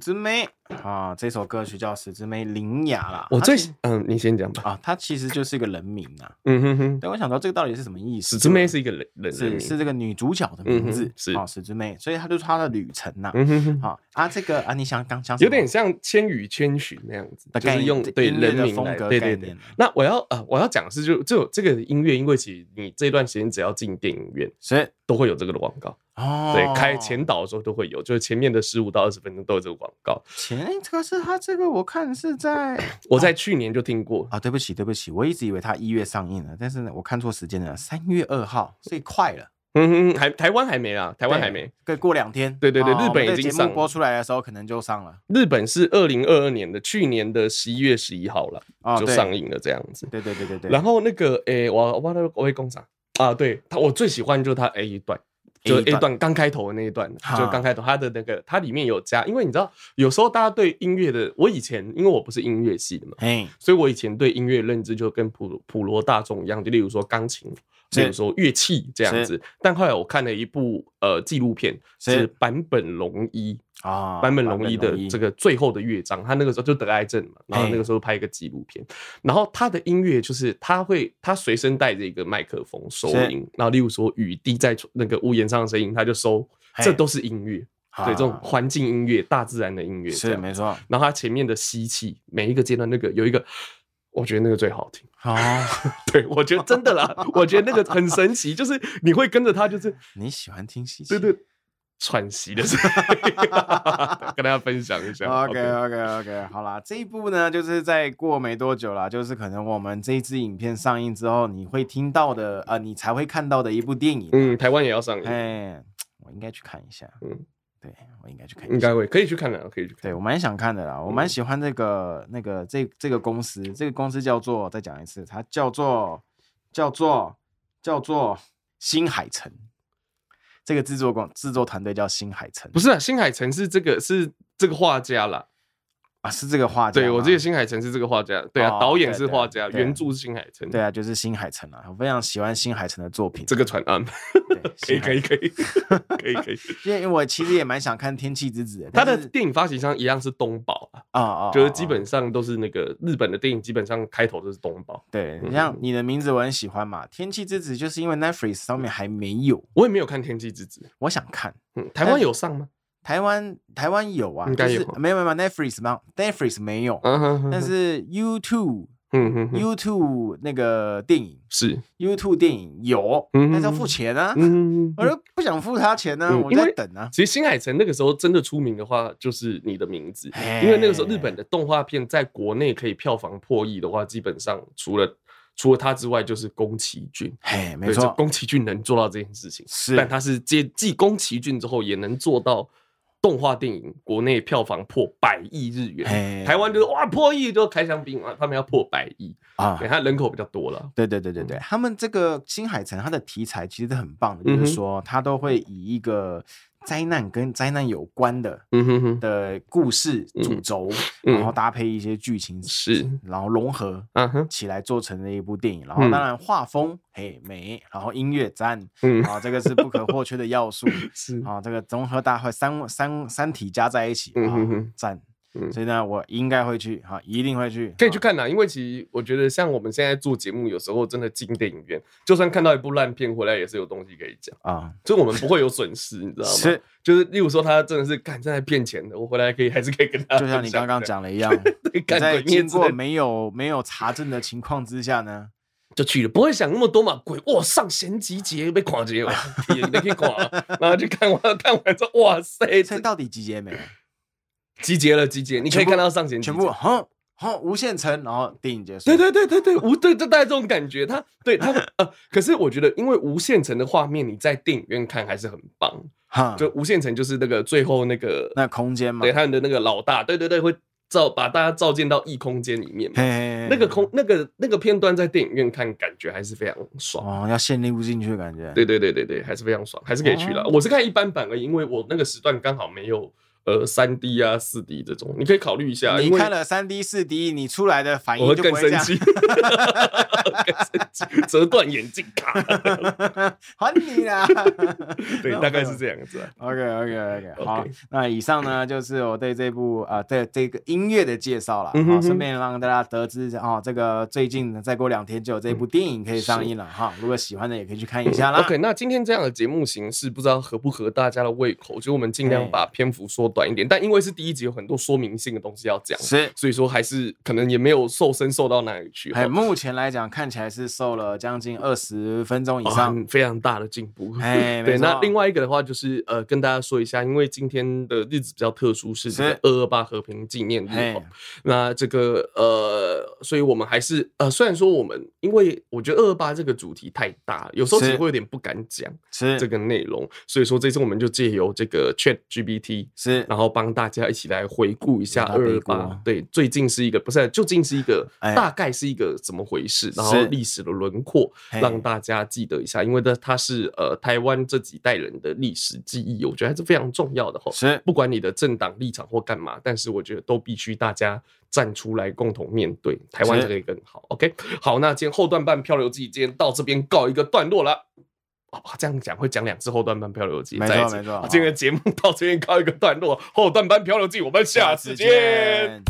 之妹啊，这首歌曲叫十之妹铃芽啦。我最嗯，你先讲吧。啊，它其实就是一个人名啊。嗯哼哼。但我想到这个到底是什么意思？十之妹是一个人人是是这个女主角的名字。是啊，十之妹，所以她就是她的旅程呐。嗯哼哼。好啊，这个啊，你想刚讲有点像《千与千寻》那样子，就是用对人名风格对对对。那我要呃，我要讲的是就就这个音乐，因为其实你这段时间只要进电影院，所以都会有这个的广告。哦，对，开前导的时候都会有，就是前面的十五到二十分钟都有这个广告。前可是他这个我看是在，(clears throat) 我在去年就听过啊。对不起，对不起，我一直以为他一月上映了，但是呢，我看错时间了，三月二号，所以快了。嗯哼，还台湾还没啊，台湾还没，对，过两天。对对对，日本已经上，播出来的时候可能就上了。日本是二零二二年的去年的十一月十一号了，就上映了这样子。对对对对对。然后那个诶，我我我我会工厂啊，对他我最喜欢就是他 A 段。就 A 段。刚开头的那一段，就刚开头，它的那个它里面有加，因为你知道，有时候大家对音乐的，我以前因为我不是音乐系的嘛，所以我以前对音乐认知就跟普普罗大众一样，就例如说钢琴，例如说乐器这样子。但后来我看了一部呃纪录片，是坂本龙一。啊，坂本龙一的这个最后的乐章，他那个时候就得癌症嘛，然后那个时候拍一个纪录片，然后他的音乐就是他会他随身带着一个麦克风收音，然后例如说雨滴在那个屋檐上的声音，他就收，这都是音乐，对，这种环境音乐、大自然的音乐是没错。然后他前面的吸气，每一个阶段那个有一个，我觉得那个最好听啊，(laughs) 对，我觉得真的啦，我觉得那个很神奇，就是你会跟着他，就是你喜欢听吸气，对对。喘息的时候，(laughs) 跟大家分享一下。OK OK OK，好啦，这一部呢，就是在过没多久啦，就是可能我们这一支影片上映之后，你会听到的，呃，你才会看到的一部电影。嗯，台湾也要上映。哎，我应该去看一下。嗯，对，我应该去看一下。应该会可以去看的，可以去看。对，我蛮想看的啦，我蛮喜欢这个那个这这个公司，这个公司叫做，再讲一次，它叫做叫做叫做新海诚。这个制作公制作团队叫新海诚，不是啊，新海诚是这个是这个画家啦。啊，是这个画家。对，我记得新海诚是这个画家，对啊，导演是画家，原著是新海诚。对啊，就是新海诚啊，我非常喜欢新海诚的作品。这个传案，(laughs) 可以 (laughs) 可以可以可以可以。因为我其实也蛮想看《天气之子》的，他的电影发行商一样是东宝啊啊，就是基本上都是那个日本的电影，基本上开头都是东宝。对，你像你的名字我很喜欢嘛，《天气之子》就是因为 Netflix 上面还没有，我也没有看《天气之子》，我想看。嗯，台湾有上吗？台湾台湾有啊，应该有，没有没有 Netflix 吗？Netflix 没有，但是 YouTube，嗯 YouTube 那个电影是。YouTube 电影有，但是要付钱啊，我就不想付他钱呢，我在等啊。其实新海诚那个时候真的出名的话，就是你的名字，因为那个时候日本的动画片在国内可以票房破亿的话，基本上除了除了他之外，就是宫崎骏，嘿，没错，宫崎骏能做到这件事情，是，但他是接继宫崎骏之后也能做到。动画电影国内票房破百亿日元，台湾就是哇破亿就开香槟啊，他们要破百亿。啊，因为他人口比较多了。对对对对对，他们这个新海诚他的题材其实是很棒的，就是说他都会以一个。灾难跟灾难有关的，嗯哼哼。的故事主轴，然后搭配一些剧情是，然后融合，嗯哼。起来做成的一部电影。然后当然画风嘿美，然后音乐赞，嗯。啊这个是不可或缺的要素，(laughs) 是。啊这个综合大会三三三体加在一起，嗯哼哼。赞。所以呢，我应该会去哈，一定会去，可以去看呐。因为其实我觉得，像我们现在做节目，有时候真的进电影院，就算看到一部烂片回来，也是有东西可以讲啊。所以我们不会有损失，你知道吗？是，就是例如说，他真的是敢在骗钱的，我回来可以还是可以跟他。就像你刚刚讲的一样，(laughs) 在经过没有没有查证的情况之下呢，就去了，不会想那么多嘛。鬼哇，上弦集结被垮结了，(laughs) 你可以垮，然后就看完看完之后，哇塞，这到底集结没？集结了，集结，你可以看到上弦全部，哈，好，无限城，然后电影结束。对对对对对，无对就带这种感觉，他对他 (laughs) 呃，可是我觉得，因为无限城的画面，你在电影院看还是很棒，哈，就无限城就是那个最后那个那空间嘛，对，他们的那个老大，对对对，会照把大家照进到异空间里面嘛，那个空那个那个片段在电影院看感觉还是非常爽。哦，要陷入进去的感觉，对对对对对，还是非常爽，还是可以去了。我是看一般版而已，因为我那个时段刚好没有。呃，三 D 啊，四 D 这种，你可以考虑一下。你看了三 D、四 D，你出来的反应就更生气，更生气，折断眼镜卡，(laughs) 还你啦！对，(laughs) 大概是这样子。OK，OK，OK，好。那以上呢，就是我对这部啊，对这个音乐的介绍了。好，顺便让大家得知啊，这个最近再过两天就有这部电影可以上映了哈。如果喜欢的也可以去看一下啦。OK，那今天这样的节目形式，不知道合不合大家的胃口？就我们尽量把篇幅缩短一点，但因为是第一集，有很多说明性的东西要讲，是，所以说还是可能也没有瘦身瘦到哪里去。哎，目前来讲看起来是瘦了将近二十分钟以上，非常大的进步。哎，(laughs) 对，那另外一个的话就是呃，跟大家说一下，因为今天的日子比较特殊，是这个二二八和平纪念日。那这个呃，所以我们还是呃，虽然说我们，因为我觉得二二八这个主题太大，有时候其实会有点不敢讲是这个内容，所以说这次我们就借由这个 ChatGPT 是。然后帮大家一起来回顾一下二二八，对，最近是一个不是，究竟是一个 (laughs) 大概是一个怎么回事，然后历史的轮廓让大家记得一下，因为呢，它是呃台湾这几代人的历史记忆，我觉得还是非常重要的哈。是，不管你的政党立场或干嘛，但是我觉得都必须大家站出来共同面对，台湾才可以更好。OK，好，那今天后段半漂流记今天到这边告一个段落了。哦，这样讲会讲两次后段班漂流记，没错没错。今天的节目到这边告一个段落，后段班漂流记，我们下次见。